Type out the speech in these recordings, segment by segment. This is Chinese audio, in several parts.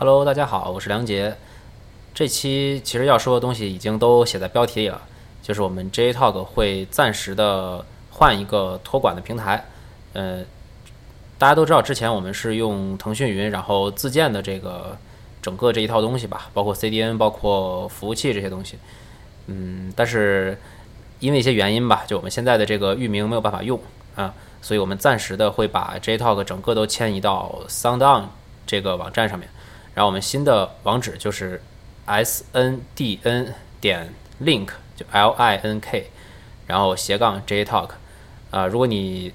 Hello，大家好，我是梁杰。这期其实要说的东西已经都写在标题里了，就是我们 J Talk 会暂时的换一个托管的平台。呃，大家都知道，之前我们是用腾讯云，然后自建的这个整个这一套东西吧，包括 CDN，包括服务器这些东西。嗯，但是因为一些原因吧，就我们现在的这个域名没有办法用啊，所以我们暂时的会把 J Talk 整个都迁移到 SoundOn 这个网站上面。然后我们新的网址就是 s n d n 点 link 就 l i n k，然后斜杠 j talk，啊，如果你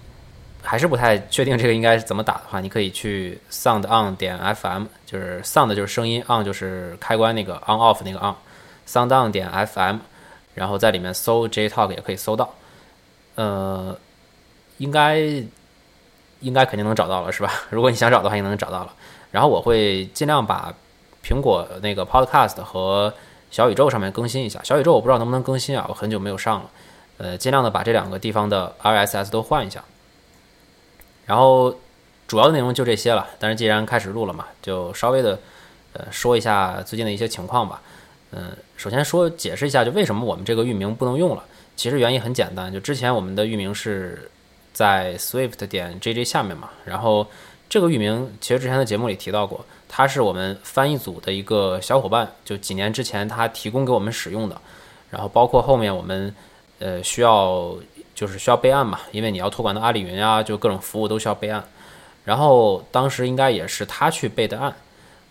还是不太确定这个应该是怎么打的话，你可以去 sound on 点 f m，就是 sound 就是声音，on 就是开关那个 on off 那个 on，sound on 点 f m，然后在里面搜 j talk 也可以搜到，呃，应该应该肯定能找到了是吧？如果你想找的话，也能找到了。然后我会尽量把苹果那个 Podcast 和小宇宙上面更新一下。小宇宙我不知道能不能更新啊，我很久没有上了。呃，尽量的把这两个地方的 RSS 都换一下。然后主要的内容就这些了。但是既然开始录了嘛，就稍微的呃说一下最近的一些情况吧。嗯，首先说解释一下，就为什么我们这个域名不能用了。其实原因很简单，就之前我们的域名是在 Swift 点 JJ 下面嘛，然后。这个域名其实之前的节目里提到过，它是我们翻译组的一个小伙伴，就几年之前他提供给我们使用的。然后包括后面我们呃需要就是需要备案嘛，因为你要托管到阿里云啊，就各种服务都需要备案。然后当时应该也是他去备的案，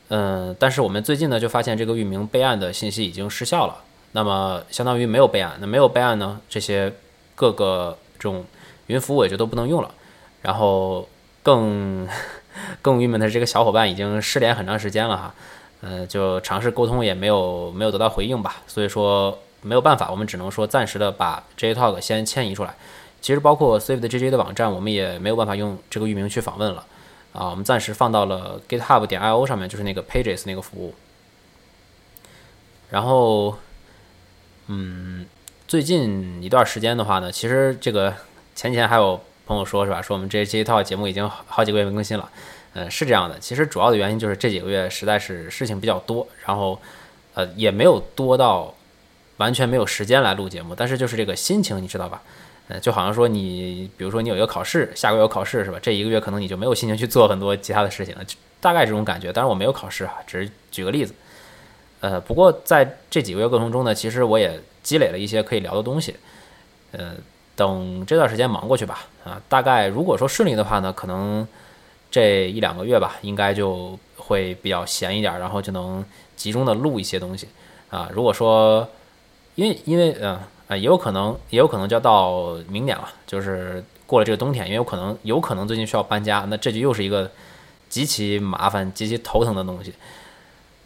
嗯，但是我们最近呢就发现这个域名备案的信息已经失效了，那么相当于没有备案。那没有备案呢，这些各个这种云服务也就都不能用了。然后。更 更郁闷的是，这个小伙伴已经失联很长时间了哈，呃，就尝试沟通也没有没有得到回应吧，所以说没有办法，我们只能说暂时的把 J Talk 先迁移出来。其实包括 Save 的 JJ 的网站，我们也没有办法用这个域名去访问了啊，我们暂时放到了 GitHub 点 io 上面，就是那个 Pages 那个服务。然后，嗯，最近一段时间的话呢，其实这个前几天还有。朋友说是吧？说我们这这一套节目已经好几个月没更新了，嗯，是这样的。其实主要的原因就是这几个月实在是事情比较多，然后呃也没有多到完全没有时间来录节目。但是就是这个心情，你知道吧？呃，就好像说你，比如说你有一个考试，下个月有考试是吧？这一个月可能你就没有心情去做很多其他的事情了，大概这种感觉。当然我没有考试啊，只是举个例子。呃，不过在这几个月过程中呢，其实我也积累了一些可以聊的东西，呃。等这段时间忙过去吧，啊，大概如果说顺利的话呢，可能这一两个月吧，应该就会比较闲一点，然后就能集中的录一些东西，啊，如果说因为因为嗯啊，也有可能也有可能就要到明年了，就是过了这个冬天，因为有可能有可能最近需要搬家，那这就又是一个极其麻烦、极其头疼的东西，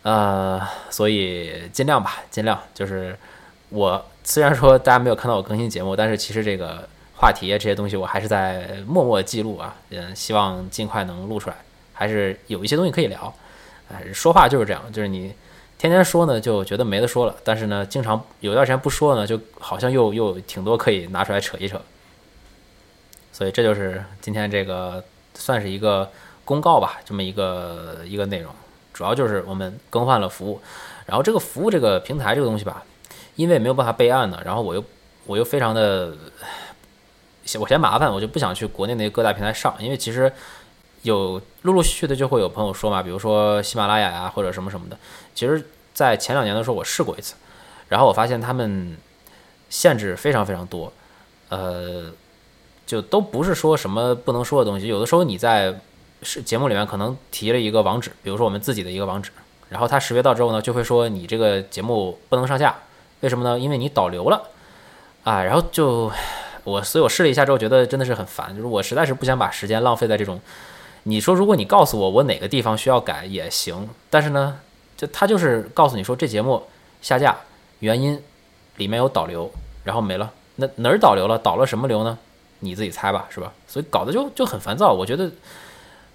呃，所以尽量吧，尽量就是我。虽然说大家没有看到我更新节目，但是其实这个话题这些东西我还是在默默记录啊，嗯，希望尽快能录出来，还是有一些东西可以聊。哎，说话就是这样，就是你天天说呢，就觉得没得说了；但是呢，经常有段时间不说呢，就好像又又挺多可以拿出来扯一扯。所以这就是今天这个算是一个公告吧，这么一个一个内容，主要就是我们更换了服务，然后这个服务这个平台这个东西吧。因为没有办法备案呢，然后我又我又非常的我嫌麻烦，我就不想去国内那些各大平台上，因为其实有陆陆续续的就会有朋友说嘛，比如说喜马拉雅呀或者什么什么的。其实，在前两年的时候我试过一次，然后我发现他们限制非常非常多，呃，就都不是说什么不能说的东西。有的时候你在是节目里面可能提了一个网址，比如说我们自己的一个网址，然后它识别到之后呢，就会说你这个节目不能上架。为什么呢？因为你导流了，啊，然后就我，所以我试了一下之后，觉得真的是很烦。就是我实在是不想把时间浪费在这种。你说，如果你告诉我我哪个地方需要改也行，但是呢，就他就是告诉你说这节目下架原因里面有导流，然后没了。那哪儿导流了？导了什么流呢？你自己猜吧，是吧？所以搞得就就很烦躁。我觉得，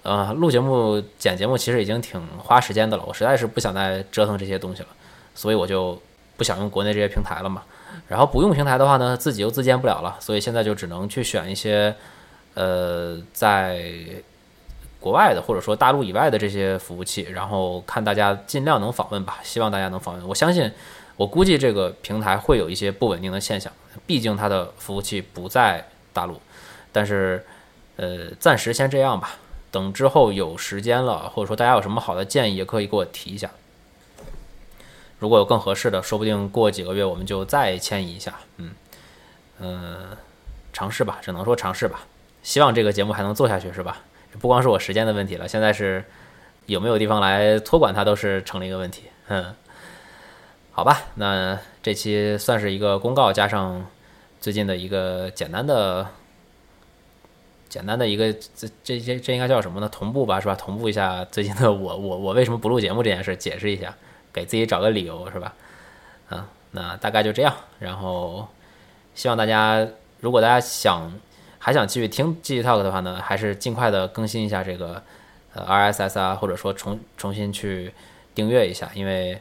呃，录节目、剪节目其实已经挺花时间的了，我实在是不想再折腾这些东西了，所以我就。不想用国内这些平台了嘛，然后不用平台的话呢，自己又自建不了了，所以现在就只能去选一些，呃，在国外的或者说大陆以外的这些服务器，然后看大家尽量能访问吧，希望大家能访问。我相信，我估计这个平台会有一些不稳定的现象，毕竟它的服务器不在大陆。但是，呃，暂时先这样吧。等之后有时间了，或者说大家有什么好的建议，也可以给我提一下。如果有更合适的，说不定过几个月我们就再迁移一下。嗯，嗯，尝试吧，只能说尝试吧。希望这个节目还能做下去，是吧？不光是我时间的问题了，现在是有没有地方来托管它都是成了一个问题。嗯，好吧，那这期算是一个公告，加上最近的一个简单的、简单的一个这这这这应该叫什么呢？同步吧，是吧？同步一下最近的我我我为什么不录节目这件事，解释一下，给自己找个理由，是吧？嗯，那大概就这样。然后希望大家，如果大家想。还想继续听 G Talk 的话呢，还是尽快的更新一下这个呃 RSS 啊，或者说重重新去订阅一下，因为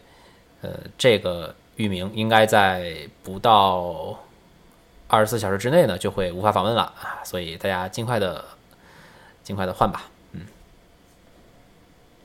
呃这个域名应该在不到二十四小时之内呢就会无法访问了啊，所以大家尽快的尽快的换吧。